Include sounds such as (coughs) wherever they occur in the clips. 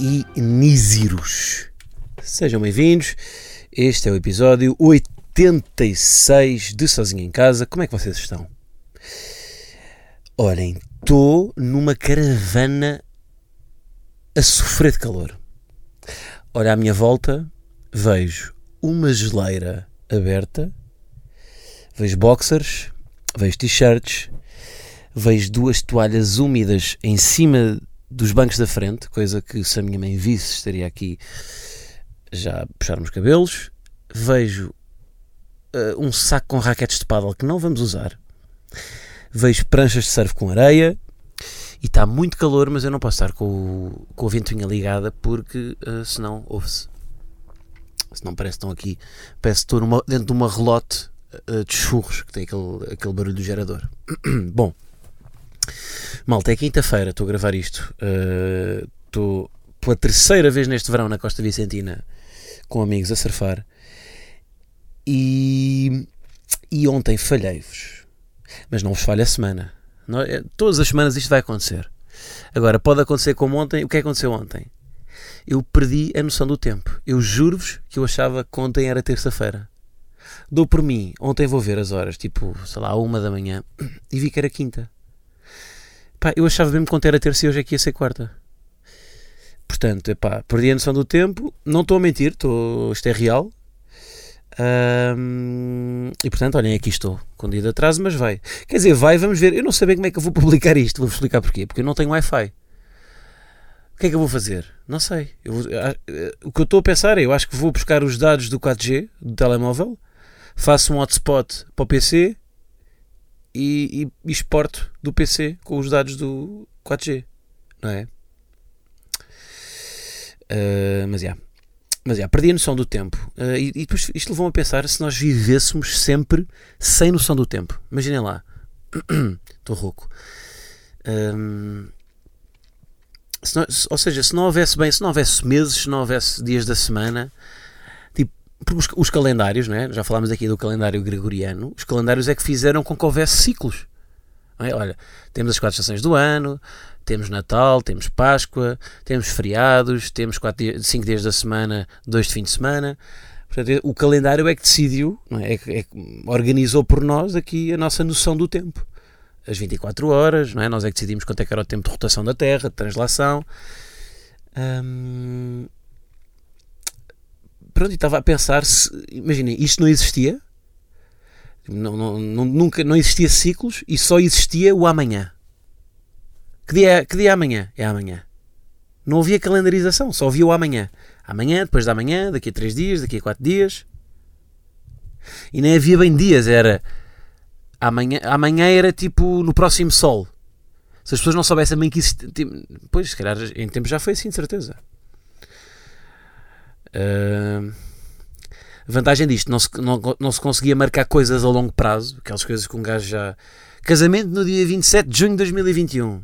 e? Sejam bem-vindos. Este é o episódio 86 de Sozinho em Casa. Como é que vocês estão? Olhem, estou numa caravana a sofrer de calor. Olha à minha volta, vejo uma geleira aberta, vejo boxers, vejo t-shirts, vejo duas toalhas úmidas em cima dos bancos da frente, coisa que se a minha mãe visse estaria aqui já a puxar os cabelos. Vejo uh, um saco com raquetes de paddle que não vamos usar. Vejo pranchas de surf com areia. E está muito calor, mas eu não posso estar com, o, com a ventoinha ligada porque uh, senão ouve-se. Senão parece que estão aqui. Parece que estou numa, dentro de uma relote uh, de churros que tem aquele, aquele barulho do gerador. (clears throat) Bom, Malta, é quinta-feira, estou a gravar isto. Uh, Estou pela terceira vez neste verão na Costa Vicentina com amigos a surfar. E, e ontem falhei-vos. Mas não vos falha a semana. Não, é, todas as semanas isto vai acontecer. Agora, pode acontecer como ontem. O que é que aconteceu ontem? Eu perdi a noção do tempo. Eu juro-vos que eu achava que ontem era terça-feira. Dou por mim. Ontem vou ver as horas, tipo, sei lá, uma da manhã, e vi que era quinta. Pá, eu achava mesmo que ontem era terça e hoje é que ia ser quarta. Portanto, epá, perdi a noção do tempo. Não estou a mentir, estou, isto é real. Um, e portanto, olhem, aqui estou, com dia de atraso, mas vai. Quer dizer, vai, vamos ver. Eu não sei bem como é que eu vou (laughs) publicar isto. Vou-vos explicar porquê. Porque eu não tenho Wi-Fi. O que é que eu vou fazer? Não sei. Eu vou, o que eu estou a pensar é: eu acho que vou buscar os dados do 4G, do telemóvel, faço um hotspot para o PC e, e, exporto do PC com os dados do 4G, não é? Uh, mas já. Mas yeah, perdi a noção do tempo. Uh, e, e, depois isto levou-me a pensar se nós vivêssemos sempre sem noção do tempo. Imaginem lá. (coughs) Estou rouco. Um, não, ou seja, se não houvesse bem, se não houvesse meses, se não houvesse dias da semana, os, os, calendários, né? já falámos aqui do calendário gregoriano, os calendários é que fizeram com que houvesse ciclos. É? Olha, temos as quatro estações do ano, temos Natal, temos Páscoa, temos feriados, temos quatro dias, cinco dias da semana, dois de fim de semana. Portanto, o calendário é que decidiu, é? É, que, é organizou por nós aqui a nossa noção do tempo. As 24 horas, não é? nós é que decidimos quanto é que era o tempo de rotação da Terra, de translação. Hum, pronto, estava a pensar se, imaginem, isto não existia, não, não, nunca, não existia ciclos e só existia o amanhã. Que dia, é, que dia é amanhã? É amanhã. Não havia calendarização, só havia o amanhã. Amanhã, depois da amanhã, daqui a três dias, daqui a quatro dias. E nem havia bem dias, era amanhã, amanhã era tipo no próximo sol. Se as pessoas não soubessem bem que existia. Tipo, pois, se calhar em tempo já foi assim, de certeza. Uh, a vantagem disto, não se, não, não se conseguia marcar coisas a longo prazo, aquelas coisas que um gajo já. Casamento no dia 27 de junho de 2021.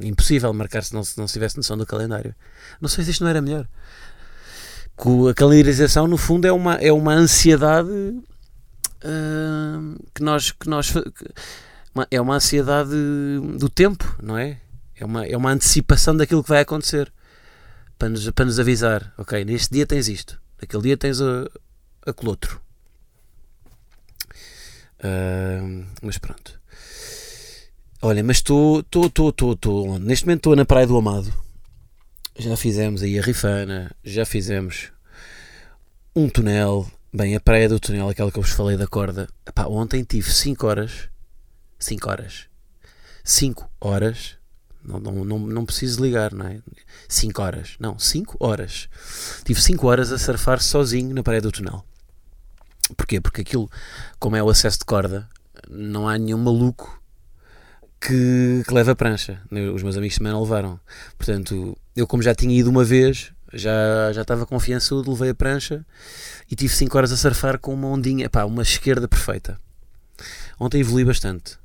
Impossível marcar se não, se não se tivesse noção do calendário. Não sei se isto não era melhor. A calendarização, no fundo, é uma, é uma ansiedade uh, que nós. Que nós que, é uma ansiedade do tempo, não é? É uma, é uma antecipação daquilo que vai acontecer para nos, para nos avisar, ok, neste dia tens isto, naquele dia tens aquele outro. Uh, mas pronto. Olha, mas estou, estou, neste momento estou na Praia do Amado. Já fizemos aí a Rifana, já fizemos um túnel. Bem, a praia do túnel, aquela que eu vos falei da corda. Epá, ontem tive 5 horas. 5 horas. 5 horas não, não, não, não preciso ligar, não é? 5 horas. Não, 5 horas. Tive 5 horas a surfar sozinho na parede do túnel. Porquê? Porque aquilo, como é o acesso de corda, não há nenhum maluco que, que leve a prancha. Os meus amigos também não levaram. Portanto, eu como já tinha ido uma vez, Já, já estava confiançudo, levei a prancha e tive 5 horas a surfar com uma ondinha, pá, uma esquerda perfeita. Ontem evolui bastante.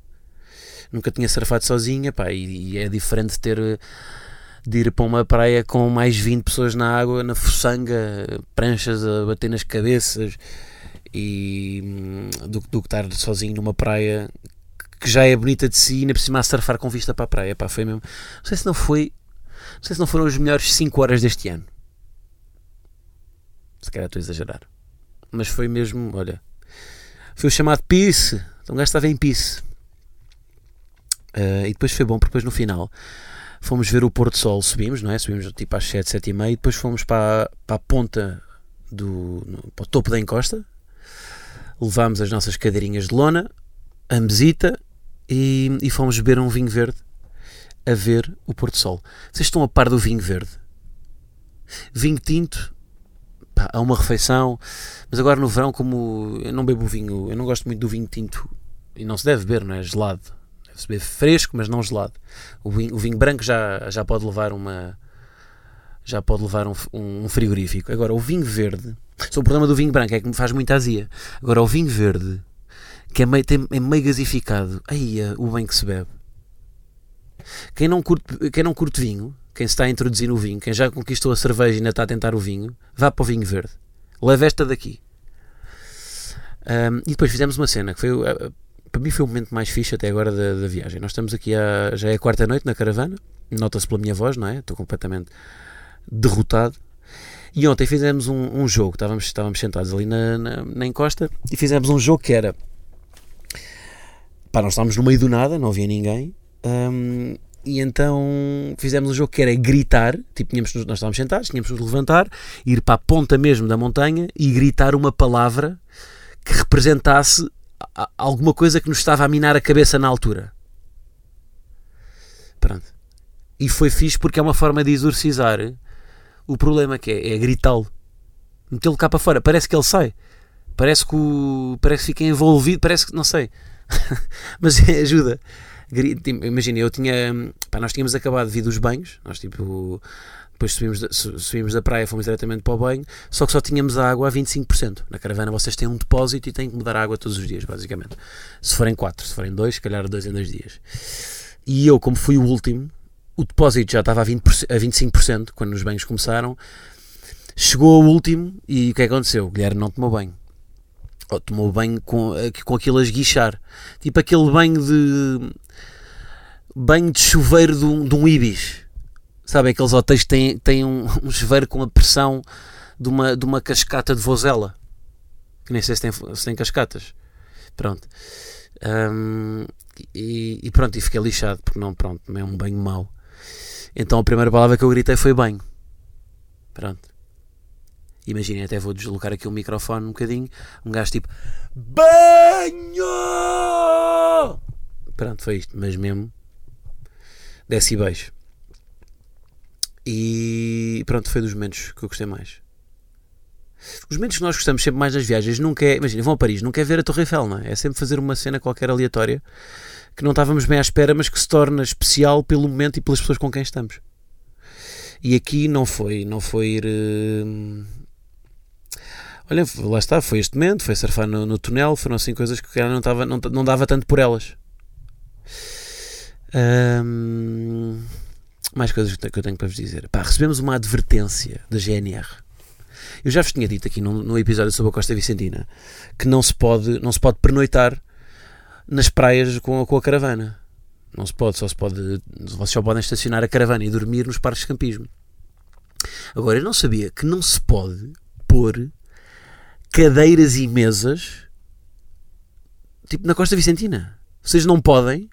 Nunca tinha surfado sozinha, pá, e, e é diferente ter de ir para uma praia com mais 20 pessoas na água, na fuçanga, pranchas a bater nas cabeças e hum, do, do que estar sozinho numa praia que já é bonita de si e ainda por cima a surfar com vista para a praia. Pá, foi mesmo. Não sei se não foi. Não sei se não foram as melhores 5 horas deste ano. Se calhar estou a exagerar. Mas foi mesmo, olha. Foi o chamado Peace. Então o gajo estava em Peace. Uh, e depois foi bom porque depois no final fomos ver o pôr do sol, subimos, não é? Subimos tipo às 7, 7 e meia e depois fomos para, para a ponta do para o topo da encosta. Levámos as nossas cadeirinhas de lona, a mesita e, e fomos beber um vinho verde a ver o pôr do sol. Vocês estão a par do vinho verde? Vinho tinto, há uma refeição, mas agora no verão, como eu não bebo vinho, eu não gosto muito do vinho tinto e não se deve beber, não é? Gelado. Deve-se beber fresco, mas não gelado. O vinho, o vinho, branco já, já pode levar uma. Já pode levar um, um frigorífico. Agora, o vinho verde. Só o problema do vinho branco é que me faz muita azia. Agora, o vinho verde, que é meio, tem, é meio gasificado, aí é o bem que se bebe. Quem não, curte, quem não curte vinho, quem se está a introduzir no vinho, quem já conquistou a cerveja e ainda está a tentar o vinho, vá para o vinho verde. Leve esta daqui. Um, e depois fizemos uma cena que foi, uh, para mim foi o momento mais fixe até agora da, da viagem. Nós estamos aqui, a, já é a quarta noite na caravana, nota-se pela minha voz, não é? Estou completamente derrotado. E ontem fizemos um, um jogo, estávamos, estávamos sentados ali na, na, na, encosta e fizemos um jogo que era. Pá, nós estávamos no meio do nada, não havia ninguém. Um, e então fizemos um jogo que era gritar, tipo, tínhamos, nós estávamos sentados, tínhamos de nos levantar, ir para a ponta mesmo da montanha e gritar uma palavra que representasse alguma coisa que nos estava a minar a cabeça na altura. Pronto. E foi fixe porque é uma forma de exorcizar o problema que é, é gritá-lo. Metê-lo cá para fora. Parece que ele sai. Parece que, o, parece que fica envolvido. Parece que, não sei. (laughs) Mas (laughs) ajuda. Imagina, eu tinha. Pá, nós tínhamos acabado de vir dos banhos. Nós, tipo. Depois subimos da, subimos da praia, fomos diretamente para o banho. Só que só tínhamos a água a 25%. Na caravana vocês têm um depósito e têm que mudar a água todos os dias, basicamente. Se forem 4, se forem 2, se calhar 2 em 2 dias. E eu, como fui o último, o depósito já estava a, 20%, a 25% quando os banhos começaram. Chegou o último e o que é que aconteceu? O Guilherme não tomou banho. Ou tomou banho com, com aquilo a esguichar. Tipo aquele banho de. banho de chuveiro de um, de um ibis. Sabe, aqueles hotéis que têm, têm um, (laughs) um chuveiro com a pressão de uma, de uma cascata de vozela. Que nem sei se tem, se tem cascatas. Pronto. Um, e, e, pronto, e fiquei lixado, porque não, pronto, é um banho mau. Então a primeira palavra que eu gritei foi banho. Pronto. Imaginem, até vou deslocar aqui o microfone um bocadinho. Um gajo tipo Banho! Pronto, foi isto. Mas mesmo decibéis. E pronto, foi dos momentos que eu gostei mais. Os momentos que nós gostamos sempre mais das viagens nunca é. Imagina, vão a Paris, não quer ver a Torre Eiffel, não é? É sempre fazer uma cena qualquer aleatória que não estávamos bem à espera, mas que se torna especial pelo momento e pelas pessoas com quem estamos. E aqui não foi, não foi ir. Uh... Olha, lá está, foi este momento, foi surfar no, no túnel, foram assim coisas que não, estava, não, não dava tanto por elas. Um... Mais coisas que eu tenho para vos dizer. Pá, recebemos uma advertência da GNR. Eu já vos tinha dito aqui no episódio sobre a Costa Vicentina que não se pode, não se pode pernoitar nas praias com, com a caravana. Não se pode, só se pode. Vocês só podem estacionar a caravana e dormir nos parques de campismo. Agora, eu não sabia que não se pode pôr cadeiras e mesas tipo na Costa Vicentina. Vocês não podem.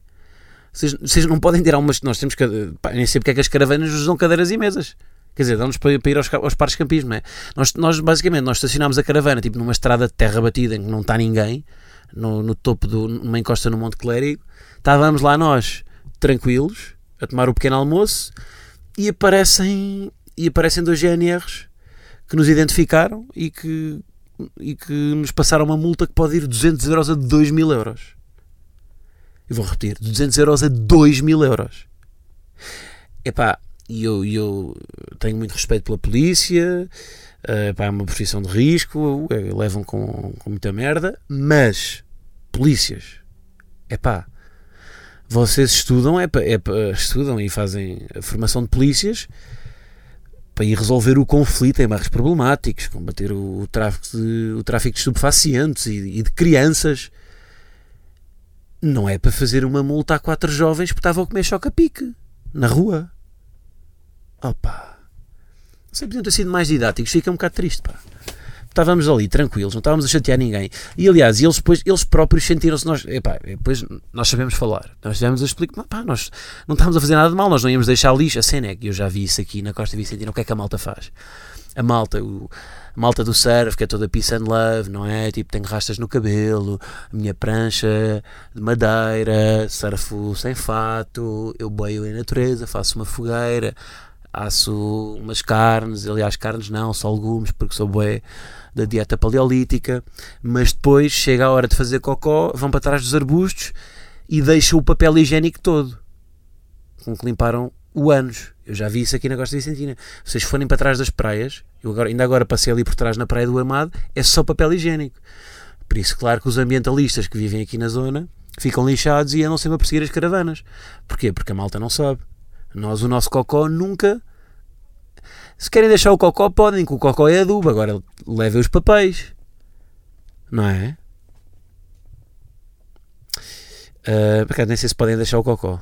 Vocês, vocês não podem tirar umas. Nós temos. Pá, nem sei porque é que as caravanas usam cadeiras e mesas. Quer dizer, dão-nos para, para, ir aos, aos parques de campismo, é? Nós, nós, basicamente, nós estacionámos a caravana tipo numa estrada de terra batida em que não está ninguém no, no topo de uma encosta no Monte Clérigo. Estávamos lá nós, tranquilos, a tomar o pequeno almoço e aparecem, e aparecem dois GNRs que nos identificaram e que, e que nos passaram uma multa que pode ir de 200 euros a 2 mil euros. Eu vou repetir, de 200 euros a 2 mil euros. Epá, e eu, eu tenho muito respeito pela polícia, uh, pá, é uma profissão de risco, uh, levam com, com muita merda, mas polícias, é pá, vocês estudam, é, é estudam e fazem a formação de polícias para ir resolver o conflito em bairros problemáticos, combater o, o, tráfico, de, o tráfico de estupefacientes e, e, de crianças. Não é para fazer uma multa a quatro jovens que estavam a comer choca-pique na rua. Opa! Sei, podiam ter sido mais didáticos, fica um bocado triste, pá estávamos ali tranquilos, não estávamos a chatear ninguém. E aliás, eles depois, eles próprios sentiram-se, nós, epá, depois nós sabemos falar, nós estivemos a explicar, pá, nós não estávamos a fazer nada de mal, nós não íamos deixar lixo. A cena é que eu já vi isso aqui na Costa Vicentina, o que é que a malta faz? A malta, o, malta do surf, que é toda peace and love, não é? Tipo, tenho rastas no cabelo, a minha prancha de madeira, surfo sem fato, eu boio em natureza, faço uma fogueira, asso umas carnes, aliás, carnes não, só legumes, porque sou bué da dieta paleolítica, mas depois chega a hora de fazer cocó, vão para trás dos arbustos e deixam o papel higiênico todo, com que limparam o anos. Eu já vi isso aqui na Costa Vicentina. Vocês forem para trás das praias, eu agora, ainda agora passei ali por trás na Praia do Amado, é só papel higiênico. Por isso, claro que os ambientalistas que vivem aqui na zona ficam lixados e andam sempre a perseguir as caravanas. Porquê? Porque a malta não sabe. Nós, o nosso cocó, nunca se querem deixar o cocó, podem, que o cocó é adubo. Agora levem os papéis. Não é? Uh, nem sei se podem deixar o cocó.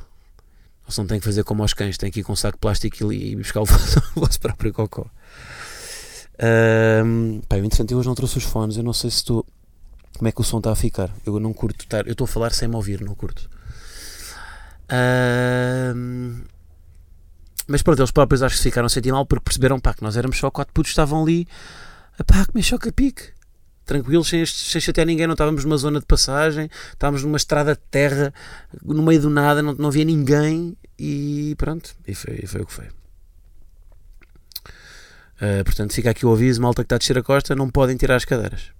Se não têm que fazer como aos cães, têm que ir com um saco de plástico e buscar (laughs) o vosso próprio cocó. Uh, pá, o interessante, eu hoje não trouxe os fones, eu não sei se estou. Como é que o som está a ficar? Eu não curto estar. Eu estou a falar sem me ouvir, não curto. Uh, mas pronto, eles próprios acho que ficaram a sentir mal porque perceberam pá, que nós éramos só quatro putos, estavam ali a pá, comer choca-pique. Tranquilos, sem, sem chatear ninguém, não estávamos numa zona de passagem, estávamos numa estrada de terra, no meio do nada, não, não havia ninguém e pronto, e foi, e foi o que foi. Uh, portanto, fica aqui o aviso, malta que está a descer a costa, não podem tirar as cadeiras.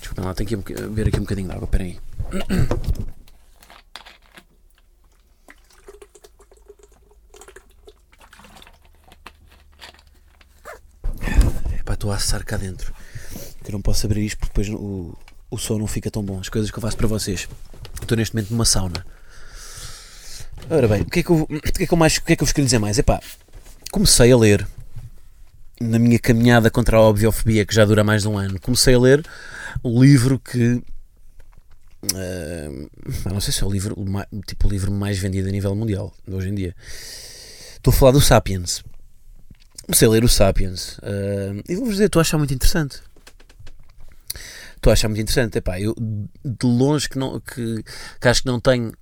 Desculpa lá, tenho que ver aqui um bocadinho de água, espera aí. (coughs) estou a assar cá dentro. Eu não posso abrir isto porque depois o, o som não fica tão bom. As coisas que eu faço para vocês. Estou neste momento numa sauna. Ora bem, o que é que eu, (clears throat) o que é que eu, mais, o que é que eu vos queria dizer mais? Epá, comecei a ler na minha caminhada contra a obviofobia que já dura mais de um ano. Comecei a ler o livro que Uh, não sei se é o livro, tipo o livro mais vendido a nível mundial hoje em dia. Estou a falar do Sapiens, comecei a ler o Sapiens uh, e vou-vos dizer, estou a achar muito interessante. Estou a achar muito interessante. Epá, eu de longe que, não, que, que acho que não tenho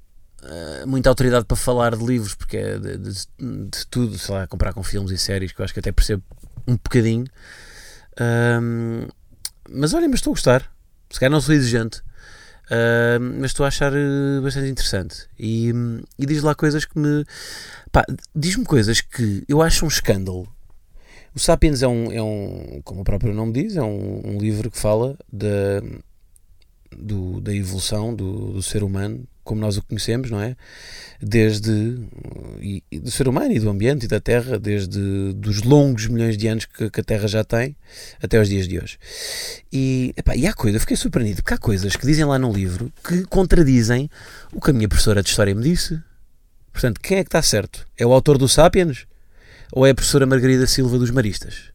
muita autoridade para falar de livros, porque é de, de, de, tudo, sei lá, comprar com filmes e séries, que eu acho que até percebo um bocadinho. Uh, mas olha, mas estou a gostar. Se calhar não sou exigente. Uh, mas estou a achar bastante interessante e, e diz lá coisas que me diz-me coisas que eu acho um escândalo o Sapiens é um, é um como o próprio nome diz, é um, um livro que fala da, do, da evolução do, do, ser humano como nós o conhecemos, não é? Desde e, e do ser humano e do ambiente e da Terra, desde dos longos milhões de anos que, que a Terra já tem até os dias de hoje. E, epá, e há coisas, fiquei surpreendido, porque há coisas que dizem lá no livro que contradizem o que a minha professora de História me disse. Portanto, quem é que está certo? É o autor do Sapiens? ou é a professora Margarida Silva dos Maristas?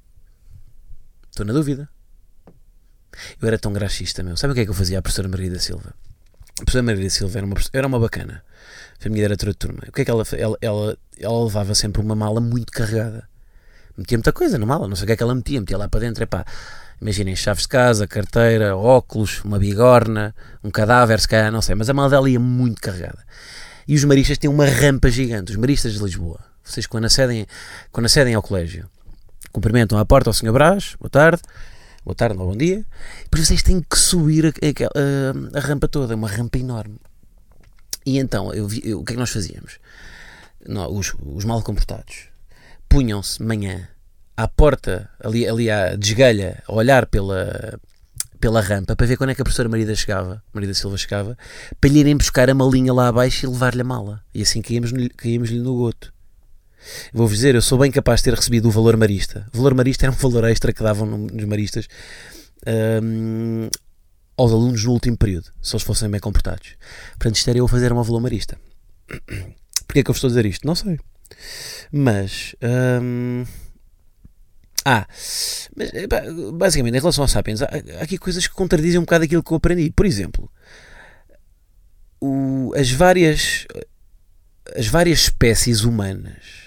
Estou na dúvida. Eu era tão graxista, meu. Sabe o que é que eu fazia à professora Margarida Silva? A professora Margarida Silva era uma, era uma bacana. Foi a minha diretora de turma. O que é que ela, ela, ela, ela levava sempre uma mala muito carregada. Metia muita coisa na mala, não sei o que é que ela metia. Metia lá para dentro. Imaginem chaves de casa, carteira, óculos, uma bigorna, um cadáver, se calhar, não sei. Mas a mala dela ia muito carregada. E os maristas têm uma rampa gigante, os maristas de Lisboa vocês, quando acedem, quando acedem ao colégio, cumprimentam à porta ao Sr. Brás, boa tarde, boa tarde ou bom dia, depois vocês têm que subir a, a, a, a rampa toda, uma rampa enorme. E então, eu vi, eu, o que é que nós fazíamos? Não, os, os mal comportados punham-se manhã à porta, ali, ali à desgalha, a olhar pela, pela rampa para ver quando é que a professora Marida chegava, Marida Silva chegava, para lhe irem buscar a malinha lá abaixo e levar-lhe a mala. E assim caímos-lhe caímos no goto. Vou-vos dizer, eu sou bem capaz de ter recebido o valor marista. O valor marista era um valor extra que davam nos maristas um, aos alunos no último período, se eles fossem bem comportados. Portanto, isto era eu fazer uma valor marista. (clears throat) Porquê é que eu vos estou a dizer isto? Não sei. Mas. Um, ah, mas, basicamente, em relação aos Sapiens, há, há, aqui coisas que contradizem um bocado aquilo que eu aprendi. Por exemplo, o, as várias as várias espécies humanas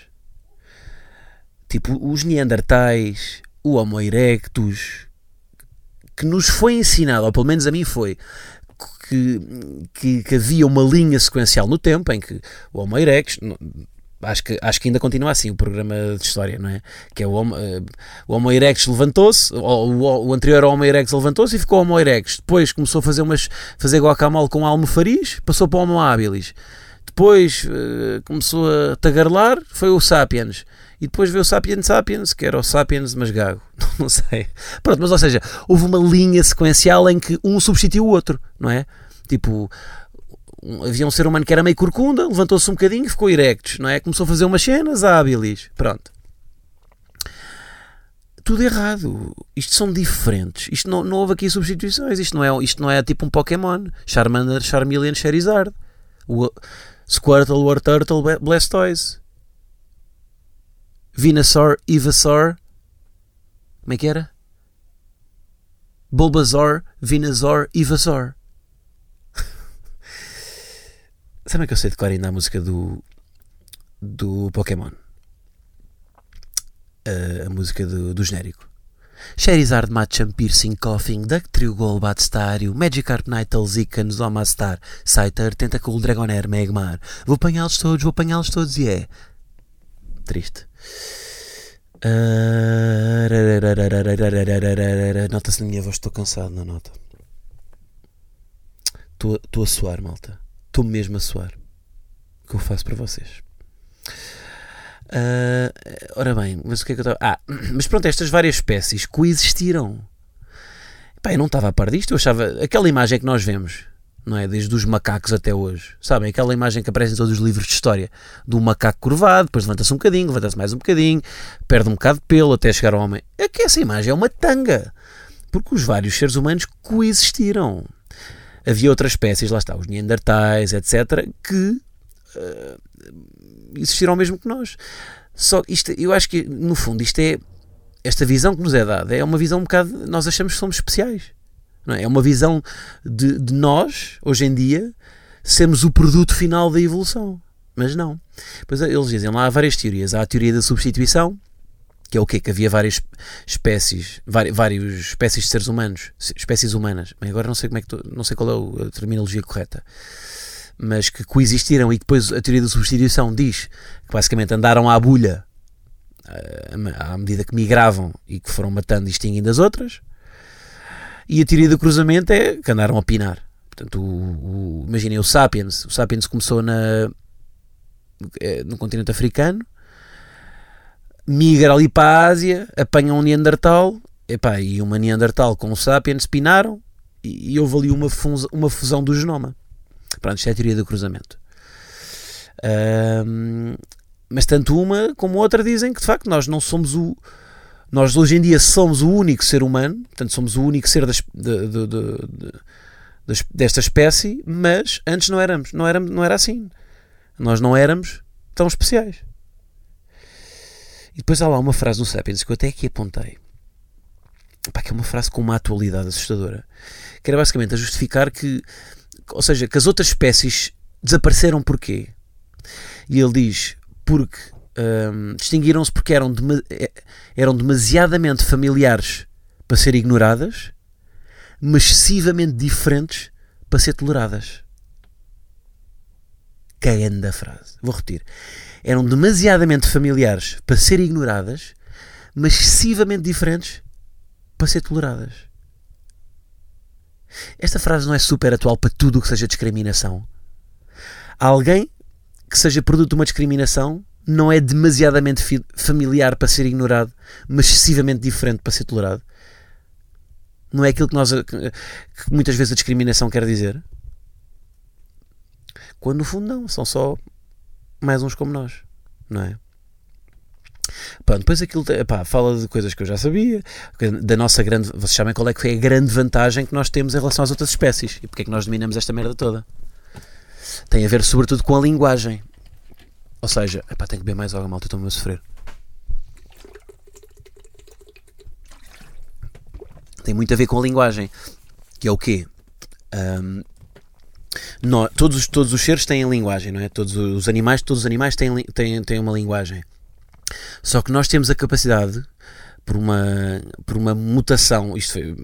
tipo os Neandertais, o Homo erectus, que nos foi ensinado, ou pelo menos a mim foi, que, que, que, havia uma linha sequencial no tempo em que o Homo erectus, acho que, acho que ainda continua assim o programa de história, não é? Que é o Homo, uh, o Homo erectus levantou-se, o, o, o, anterior Homo erectus levantou-se e ficou Homo erectus. Depois começou a fazer, umas, fazer guacamole com almofariz, passou para o Homo habilis. Depois uh, começou a tagarlar, foi o Sapiens. E depois veio o Sapiens Sapiens, que era o Sapiens mas gago. (laughs) Não sei. Pronto, mas ou seja, houve uma linha sequencial em que um substituiu o outro, não é? Tipo, havia um ser humano que era meio corcunda, levantou-se um bocadinho ficou erectus, não é? Começou a fazer umas cenas hábilis. Pronto. Tudo errado. Isto são diferentes. Isto não, não houve aqui substituições. Isto não é, isto não é tipo um Pokémon. Charmander, Charmeleon, Charizard. O, Squirtle, Warturtle, Blastoise. Venusaur, Ivasaur. Como é que era? Bulbasaur, Venusaur, Ivasaur. (laughs) Sabe que eu sei decorar ainda a música do, do Pokémon? A música do, do genérico. Charizard, Machamp, Piercing, Coughing, Duck, Triugol, Batstário, Magikarp, Nightel, Zika, Zomastar, Scyther, Tentacool, Dragonair, Megmar. Vou apanhá-los todos, vou apanhá-los todos e é. Triste. Nota-se na minha voz, estou cansado, não nota? Estou a suar, malta. Estou mesmo a suar. O que eu faço para vocês? Uh, ora bem, mas o que é que eu estava. Ah, (clears throat) mas pronto, estas várias espécies coexistiram. Pá, eu não estava a par disto, eu achava. Aquela imagem que nós vemos, não é? Desde os macacos até hoje, sabem? Aquela imagem que aparece em todos os livros de história do macaco curvado, depois levanta-se um bocadinho, levanta-se mais um bocadinho, perde um bocado de pelo até chegar ao homem. É que essa imagem é uma tanga, porque os vários seres humanos coexistiram. Havia outras espécies, lá está, os Neandertais, etc., que. Uh, existiram mesmo que nós. Só isto, eu acho que no fundo isto é esta visão que nos é dada é uma visão um bocado nós achamos que somos especiais. Não é? é uma visão de, de nós hoje em dia sermos o produto final da evolução. Mas não. Pois eles dizem lá há várias teorias. Há a teoria da substituição, que é o quê? Que havia várias espécies, várias espécies de seres humanos, espécies humanas. Bem, agora não sei como é que tô, não sei qual é a terminologia correta mas que coexistiram e depois a teoria da substituição diz que basicamente andaram à bulha eh, à medida que migravam e que foram matando e extinguindo as outras. E a teoria do cruzamento é que andaram a pinar. Portanto, o, o, imaginem o Sapiens. O Sapiens começou na, eh, no continente africano, migra ali para a Ásia, apanha um Neandertal, epá, e uma Neandertal com o Sapiens pinaram e, e houve ali uma, fusão, uma fusão do genoma. Pronto, isto é a teoria do cruzamento. Um, mas tanto uma como outra dizem que de facto nós não somos o. Nós hoje em dia somos o único ser humano, portanto somos o único ser das, de, de, de, desta espécie, mas antes não éramos, não éramos, não era assim. Nós não éramos tão especiais. E depois há lá uma frase no Sapiens que eu até aqui apontei. Pá, que é uma frase com uma atualidade assustadora. Que era basicamente a justificar que ou seja, que as outras espécies desapareceram porquê? E ele diz, porque hum, distinguiram-se porque eram, dem eh, eram demasiadamente familiares para ser ignoradas, mas excessivamente diferentes para ser toleradas. Cagando da frase. Vou repetir. Eram demasiadamente familiares para ser ignoradas, mas excessivamente diferentes para ser toleradas. Esta frase não é super atual para tudo o que seja discriminação. Alguém que seja produto de uma discriminação não é demasiadamente familiar para ser ignorado, mas excessivamente diferente para ser tolerado. Não é aquilo que, nós, que muitas vezes a discriminação quer dizer? Quando no fundo não, são só mais uns como nós, não é? Pronto, depois aquilo epá, fala de coisas que eu já sabia, da nossa grande. Vocês sabem qual é que foi a grande vantagem que nós temos em relação às outras espécies e porque é que nós dominamos esta merda toda. Tem a ver, sobretudo, com a linguagem. Ou seja, epá, tenho que beber mais água, malta, estou-me a sofrer. Tem muito a ver com a linguagem, que é o quê? Um, nós, todos, todos os seres têm linguagem, não é? Todos os animais, todos os animais têm, têm, têm uma linguagem. Só que nós temos a capacidade, por uma, por uma mutação, isto foi,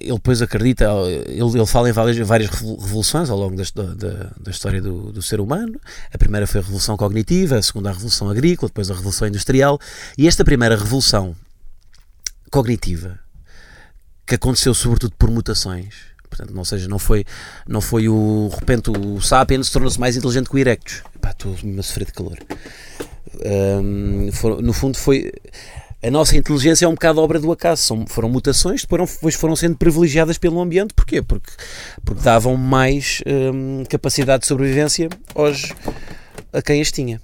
ele depois acredita, ele, ele fala em várias, várias revoluções ao longo da, da, da história do, do, ser humano. A primeira foi a revolução cognitiva, a segunda a revolução agrícola, depois a revolução industrial. E esta primeira revolução cognitiva, que aconteceu sobretudo por mutações, Portanto, não seja, não foi, não foi o, de repente o Sapiens tornou-se mais inteligente que o Erectus. estou-me a sofrer de calor. Um, for, no fundo foi a nossa inteligência é um bocado obra do acaso. São, foram mutações, depois foram, foram sendo privilegiadas pelo ambiente. Porquê? Porque, porque davam mais hum, capacidade de sobrevivência hoje a quem as tinha.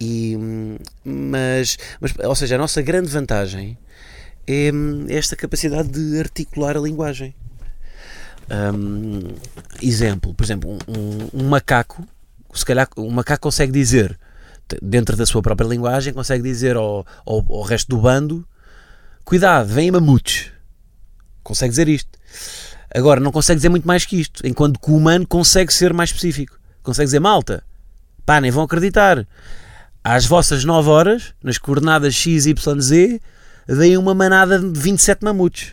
E, mas, mas, ou seja, a nossa grande vantagem é hum, esta capacidade de articular a linguagem. Um, exemplo, por exemplo, um, um, macaco, se calhar um macaco consegue dizer, dentro da sua própria linguagem, consegue dizer ao, ao, ao resto do bando: cuidado, vem mamutes. Consegue dizer isto. Agora, não consegue dizer muito mais que isto, enquanto que o humano consegue ser mais específico. Consegue dizer, malta, pá, nem vão acreditar. Às vossas 9 horas, nas coordenadas X, Y, Z, vem uma manada de 27 mamutes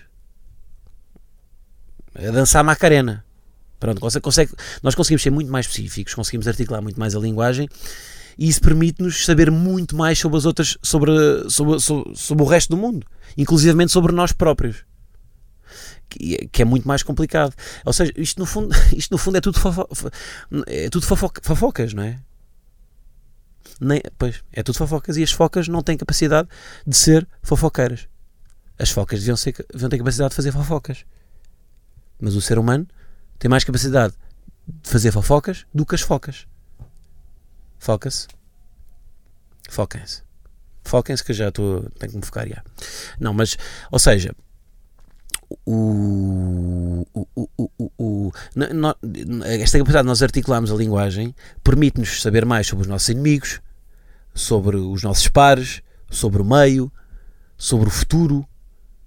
a dançar Macarena. Pronto, consegue, nós conseguimos ser muito mais específicos, conseguimos articular muito mais a linguagem e isso permite-nos saber muito mais sobre as outras, sobre, sobre, sobre, sobre o resto do mundo, inclusivamente sobre nós próprios. Que, é, muito mais complicado. Ou seja, isto no fundo, (laughs) isto no fundo é tudo, fofo, é tudo fofoca, fofocas, não é? Nem, pois, é tudo fofocas e as focas não têm capacidade de ser fofoqueiras. As focas deviam, ser, deviam ter capacidade de fazer fofocas. Mas o ser humano tem mais capacidade de fazer fofocas do que as focas. Foca-se. Foquem-se. Foquem-se que eu já estou. Tenho que me focar já. Não, mas, ou seja, o, o, o, o, esta capacidade de nós articularmos a linguagem permite-nos saber mais sobre os nossos inimigos, sobre os nossos pares, sobre o meio, sobre o futuro,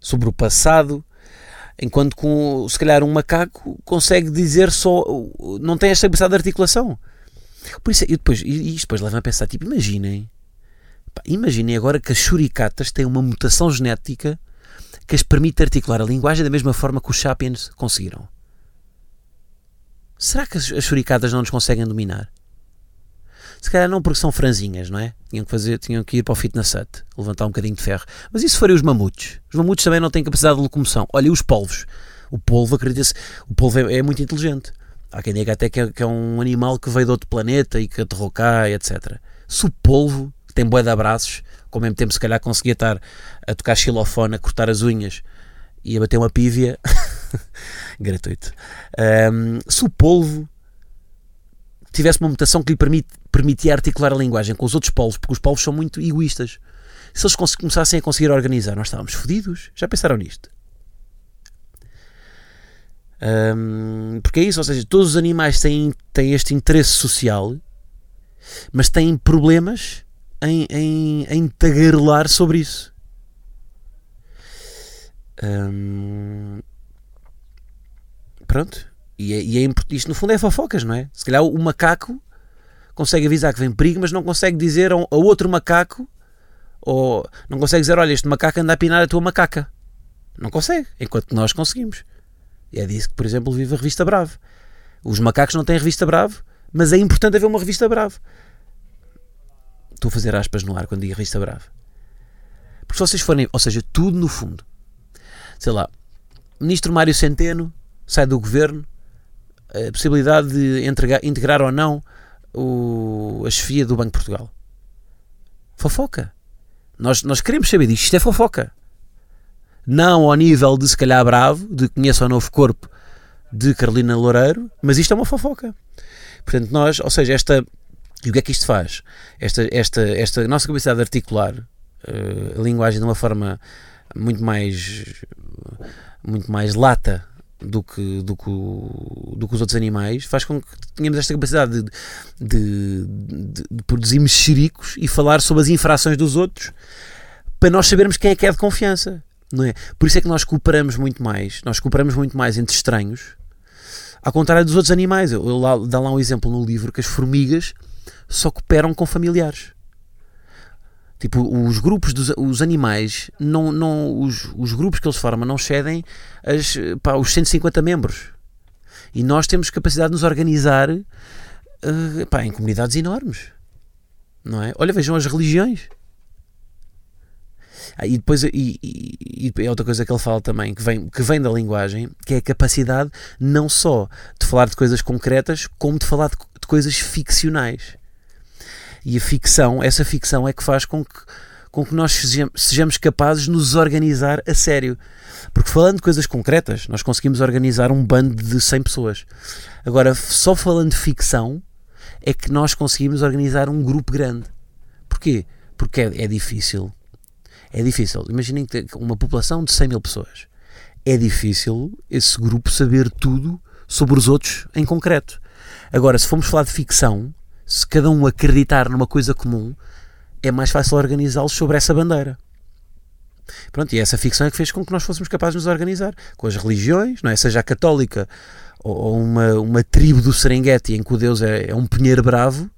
sobre o passado, Enquanto com, se calhar, um macaco consegue dizer só. não tem esta capacidade de articulação. Por isso, e depois, e isto depois leva a pensar: tipo, imaginem. Pá, imaginem agora que as churicatas têm uma mutação genética que as permite articular a linguagem da mesma forma que os sapiens conseguiram. Será que as, as churicatas não nos conseguem dominar? Se calhar não porque são franzinhas, não é? Tinham que, fazer, tinham que ir para o fitness hut, levantar um bocadinho de ferro. Mas isso faria os mamutes. Os mamutes também não têm capacidade de locomoção. Olha, os polvos. O polvo, acredita-se, o polvo é, é, muito inteligente. Há quem diga até que é, que é, um animal que veio de outro planeta e que aterrou cá, etc. Se o polvo, que tem boé de abraços, com ao mesmo tempo se calhar conseguia estar a tocar xilofone, a cortar as unhas e a bater uma pívia, (laughs) gratuito. Um, se o polvo tivesse uma mutação que lhe permite, permitia articular a linguagem com os outros povos, porque os povos são muito egoístas. Se eles começassem a conseguir organizar, nós estávamos fodidos. Já pensaram nisto? Um, porque é isso, ou seja, todos os animais têm, têm este interesse social, mas têm problemas em, em, em tagarelar sobre isso. Um, pronto. E, é, e é, isto no fundo é fofocas, não é? Se calhar o macaco consegue avisar que vem perigo, mas não consegue dizer a, outro macaco, ou não consegue dizer, olha, este macaco anda a pinar a tua macaca. Não consegue, enquanto nós conseguimos. É disso que, por exemplo, vive a revista Bravo. Os macacos não têm revista Bravo, mas é importante haver uma revista Bravo. Estou a fazer aspas no ar quando digo revista Bravo. Porque se vocês forem, ou seja, tudo no fundo, sei lá, Ministro Mário Centeno sai do governo, a possibilidade de entregar, integrar ou não o, a chefia do Banco de Portugal. Fofoca. Nós, nós queremos saber disto. Isto é fofoca. Não ao nível de se calhar bravo, de conheça o novo corpo de Carolina Loureiro, mas isto é uma fofoca. Portanto, nós, ou seja, esta, E o que é que isto faz? Esta, esta, esta nossa capacidade de articular uh, a linguagem de uma forma muito mais muito mais lata do que, do que, do que os outros animais faz com que tenhamos esta capacidade de, de, de, de produzir mexericos e falar sobre as infrações dos outros para nós sabermos quem é que é de confiança. Não é? Por isso é que nós cooperamos muito mais, nós cooperamos muito mais entre estranhos, ao contrário dos outros animais. Eu, eu lá, dá lá um exemplo no livro que as formigas só cooperam com familiares. Tipo, os grupos dos os animais, não, não, os, os grupos que eles formam não cedem as, pá, os 150 membros. E nós temos capacidade de nos organizar uh, pá, em comunidades enormes. Não é? Olha, vejam as religiões. Ah, e depois e, e, e, é outra coisa que ele fala também, que vem, que vem da linguagem, que é a capacidade não só de falar de coisas concretas, como de falar de, de coisas ficcionais. E a ficção, essa ficção é que faz com que, com que nós sejamos capazes de nos organizar a sério. Porque falando de coisas concretas, nós conseguimos organizar um bando de 100 pessoas. Agora, só falando de ficção, é que nós conseguimos organizar um grupo grande. Porquê? Porque é, é difícil. É difícil. Imaginem que uma população de 100 mil pessoas. É difícil esse grupo saber tudo sobre os outros em concreto. Agora, se formos falar de ficção, se cada um acreditar numa coisa comum, é mais fácil organizá-los sobre essa bandeira. Pronto, e essa ficção é que fez com que nós fôssemos capazes de nos organizar com as religiões, não é? seja a católica ou uma, uma tribo do Serengeti em que o Deus é, é um pinheiro bravo.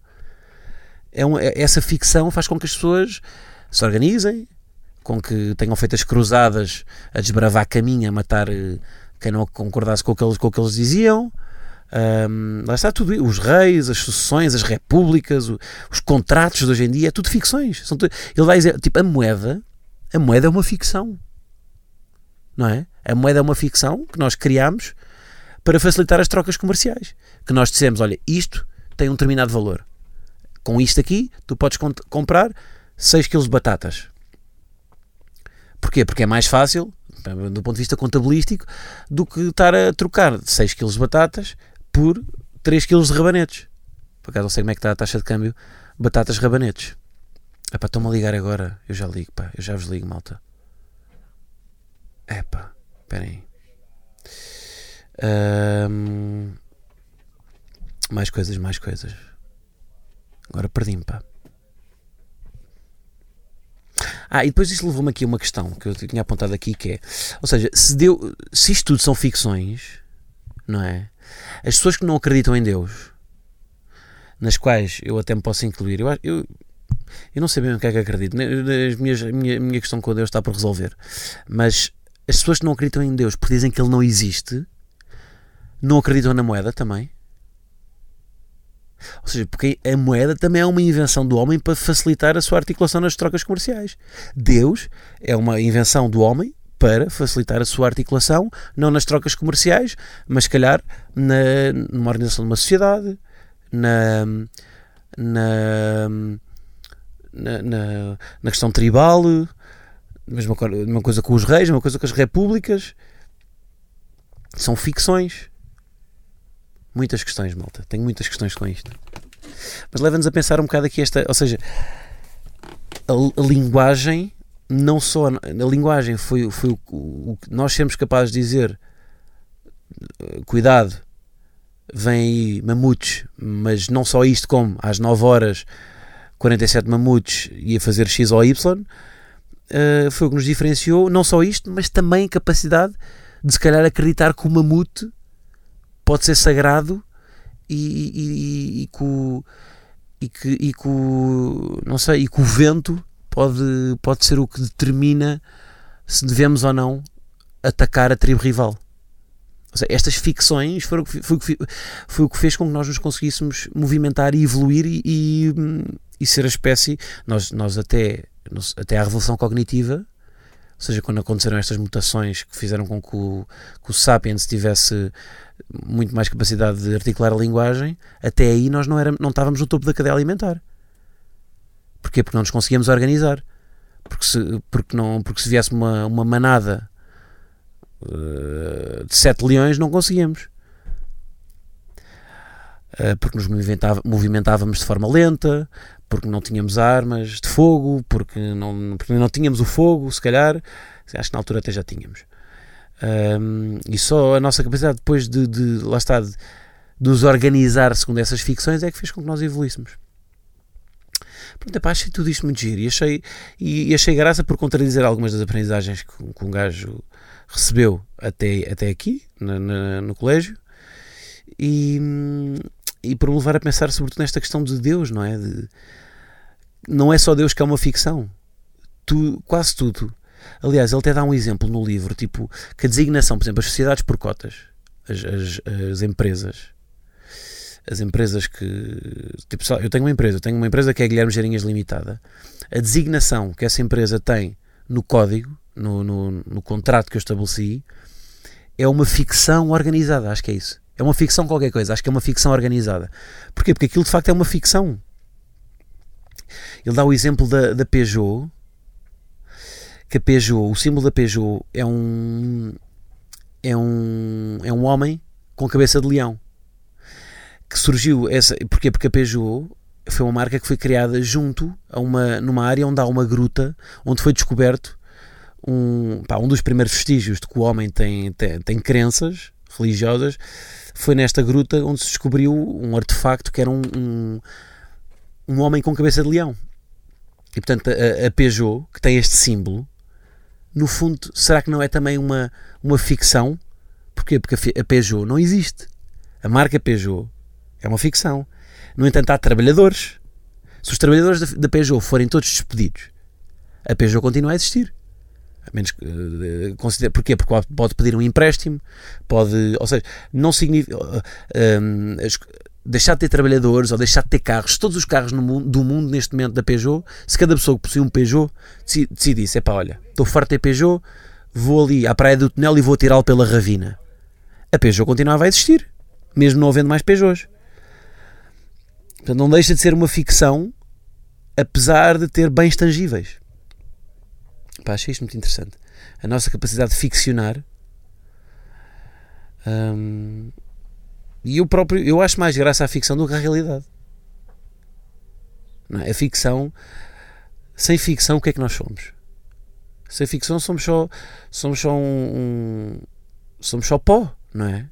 É um, é, essa ficção faz com que as pessoas se organizem, com que tenham feito as cruzadas a desbravar caminho, a matar eh, quem não concordasse com o que eles, com o que eles diziam. Um, lá está tudo, os reis, as sucessões, as repúblicas, o, os contratos de hoje em dia, é tudo ficções. São ele vai dizer, tipo, a moeda, a moeda é uma ficção, não é? A moeda é uma ficção que nós criamos para facilitar as trocas comerciais. Que nós dissemos, olha, isto tem um determinado valor. Com isto aqui, tu podes comprar 6 kg de batatas. Porquê? Porque é mais fácil, do ponto de vista contabilístico, do que estar a trocar 6 kg de batatas por 3 kg de rabanetes. Por acaso não sei como é que está a taxa de câmbio. Batatas rabanetes. É pá, estão-me a ligar agora. Eu já ligo, pá. Eu já vos ligo, malta. É pá, esperem aí. Mais coisas, mais coisas. Agora perdi-me, pá. Ah, e depois isso levou-me aqui a uma questão que eu tinha apontado aqui que é, ou seja, se, se isto tudo são ficções, não é? As pessoas que não acreditam em Deus, nas quais eu até me posso incluir, eu, eu, eu não sei bem o que é que acredito, as minhas, a minha, a minha questão com Deus está por resolver, mas as pessoas que não acreditam em Deus porque dizem que Ele não existe, não acreditam na moeda também. Ou seja, porque a moeda também é uma invenção do homem para facilitar a sua articulação nas trocas comerciais. Deus é uma invenção do homem para facilitar a sua articulação, não nas trocas comerciais, mas se calhar na, numa organização de uma sociedade, na, na, na, na, questão tribal, mesma, mesma coisa com os reis, mesma coisa com as repúblicas. São ficções. Muitas questões, malta. Tenho muitas questões com isto. Mas leva-nos a pensar um bocado aqui esta. Ou seja, a, a linguagem, não só. A, linguagem foi, foi o, o, que nós sermos capazes de dizer. Eh, cuidado, vem aí mamutes, mas não só isto, como às 9 horas 47 mamutes ia fazer X ou Y. Uh, foi o que nos diferenciou, não só isto, mas também a capacidade de se calhar acreditar que o mamute pode ser sagrado e, e, e, e, que, e não sei, e que o vento pode, pode ser o que determina se devemos ou não atacar a tribo rival. Seja, estas ficções foram, foi, foi, foi, o que fez com que nós nos conseguíssemos movimentar e evoluir e, e, e ser a espécie. Nós, nós até, até à Revolução Cognitiva ou seja, quando aconteceram estas mutações que fizeram com que o, que o Sapiens tivesse muito mais capacidade de articular a linguagem, até aí nós não, era, não estávamos no topo da cadeia alimentar. Porquê? Porque não nos conseguíamos organizar. Porque se, porque não, porque se viesse uma, uma manada uh, de sete leões, não conseguíamos. uh, porque nos movimentávamos de forma lenta, porque não tínhamos armas de fogo, porque não, porque não tínhamos o fogo, se calhar, acho que na altura até já tínhamos. Um, e só a nossa capacidade depois de, de lá está, de, de nos organizar segundo essas ficções é que fez com que nós evoluíssemos. Pronto, epá, achei tudo isto muito giro e achei, e, e achei graça por contradizer algumas das aprendizagens que, que um gajo recebeu até, até aqui, na, na, no colégio, e, e por me levar a pensar sobretudo nesta questão de Deus, não é? De, não é só Deus que é uma ficção. Tu, quase tudo. Aliás, ele até dá um exemplo no livro, tipo, que a designação, por exemplo, as sociedades por cotas, as, as, as empresas, as empresas que. Tipo, eu tenho uma empresa, eu tenho uma empresa que é Guilherme Gerinhas Limitada. A designação que essa empresa tem no código, no, no, no contrato que eu estabeleci, é uma ficção organizada, acho que é isso. É uma ficção qualquer coisa, acho que é uma ficção organizada. Porquê? Porque aquilo de facto é uma ficção. Ele dá o exemplo da, da Peugeot, que a Peugeot, o símbolo da Peugeot é um é um é um homem com cabeça de leão que surgiu essa. Porquê? Porque a Peugeot foi uma marca que foi criada junto a uma, numa área onde há uma gruta, onde foi descoberto um, pá, um dos primeiros vestígios de que o homem tem, tem, tem crenças religiosas. Foi nesta gruta onde se descobriu um artefacto que era um, um, um homem com cabeça de leão. E portanto, a, a Peugeot, que tem este símbolo, no fundo, será que não é também uma, uma ficção? Porquê? Porque a Peugeot não existe. A marca Peugeot é uma ficção. No entanto, há trabalhadores. Se os trabalhadores da Peugeot forem todos despedidos, a Peugeot continua a existir. Menos que. Uh, considere, porquê? Porque pode pedir um empréstimo, pode. Ou seja, não significa. Uh, um, deixar de ter trabalhadores ou deixar de ter carros, todos os carros mundo, do mundo neste momento da Peugeot, se cada pessoa que possui um Peugeot decidisse: é pá, olha, estou farto de Peugeot, vou ali à praia do túnel e vou tirá-lo pela ravina. A Peugeot continuava a existir, mesmo não havendo mais Peugeots. Portanto, não deixa de ser uma ficção, apesar de ter bens tangíveis. Pá, achei isto muito interessante. A nossa capacidade de ficcionar. Hum, e eu próprio, eu acho mais graça à ficção do que à realidade. Não é? A ficção, sem ficção, o que é que nós somos? Sem ficção somos só, somos só um, um somos só pó, não é?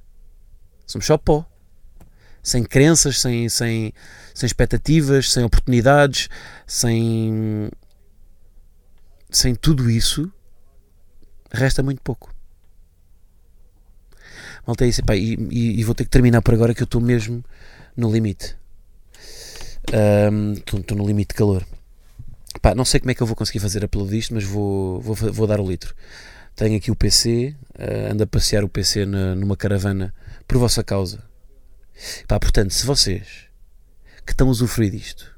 Somos só pó sem crenças, sem, sem, sem expectativas, sem oportunidades, sem, sem tudo isso, resta muito pouco. Malta, é isso, epá, e, e, e, vou ter que terminar por agora que eu estou mesmo no limite. Estou um, no limite de calor. Pá, não sei como é que eu vou conseguir fazer upload disto, mas vou, vou, vou dar o litro. Tenho aqui o PC, uh, ando a passear o PC na, numa caravana por vossa causa. Pá, portanto, se vocês que estão a usufruir disto,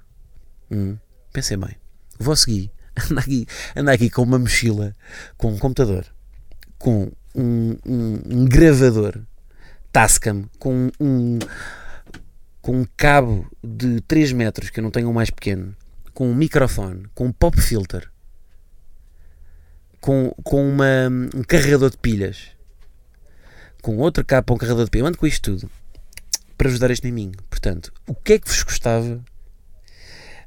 hum, pensem bem, o vosso Gui anda aqui, anda aqui com uma mochila, com um computador, com um, um, um gravador Tascam, com um, com um cabo de 3 metros, que eu não tenho um mais pequeno, com um microfone, com um pop filter, com, com uma, um carregador de pilhas, com outro cabo para um carregador de pilhas, eu ando com isto tudo para ajudar este miminho. Portanto, o que é que vos gostava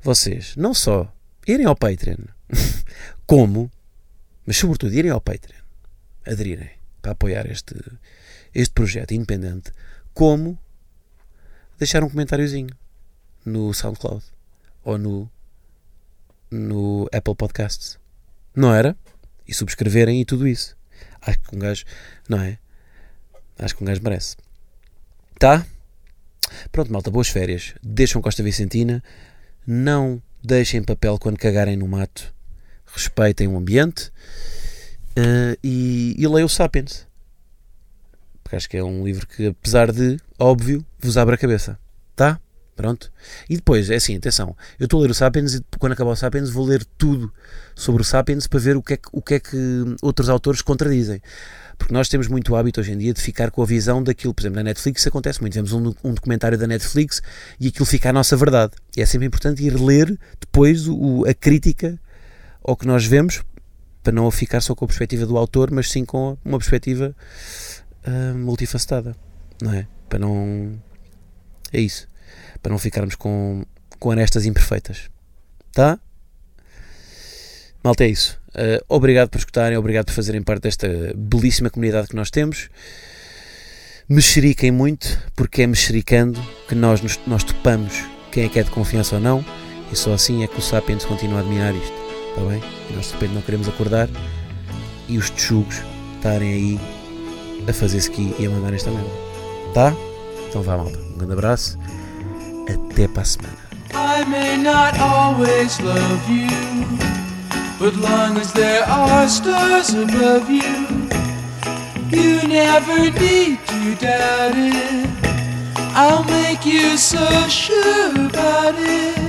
vocês não só irem ao Patreon, (laughs) como, mas sobretudo irem ao Patreon, aderirem para apoiar este, este projeto independente, como deixar um comentáriozinho no SoundCloud ou no, no Apple Podcasts. Não era? E subscreverem e tudo isso. Acho que um gajo, não é? Acho que um gajo merece. Tá? Pronto, malta, boas férias. Deixam Costa Vicentina. Não deixem papel quando cagarem no mato. Respeitem o ambiente. Uh, e, e leiam o Sapiens. Porque acho que é um livro que, apesar de óbvio, vos abre a cabeça. Tá? Pronto. E depois, é assim, atenção. Eu estou a ler o Sapiens e quando acabar o Sapiens vou ler tudo sobre o Sapiens para ver o que é que, o que, é que outros autores contradizem. Porque nós temos muito hábito hoje em dia de ficar com a visão daquilo. Por exemplo, na Netflix acontece muito. Vemos um, um documentário da Netflix e aquilo fica a nossa verdade. E é sempre importante ir ler depois o, a crítica ao que nós vemos para não ficar só com a perspectiva do autor, mas sim com uma perspectiva uh, multifacetada, não é? Para não É isso. Para não ficarmos com, com arestas imperfeitas. Tá? Malta, é isso. Uh, obrigado por escutarem, obrigado por fazerem parte desta belíssima comunidade que nós temos. Mexeriquem muito, porque é mexericando que nós, nos, nós topamos quem é que é de confiança ou não, e só assim é que o Sapiens continua a admirar isto. Está bem? E nós de repente não queremos acordar e os tchugos estarem aí a fazer ski e a mandar esta merda. Tá? Então vá, malta. Um grande abraço. Até para a semana. I may not always love you, but long as there are stars above you, you never need to doubt it. I'll make you so sure about it.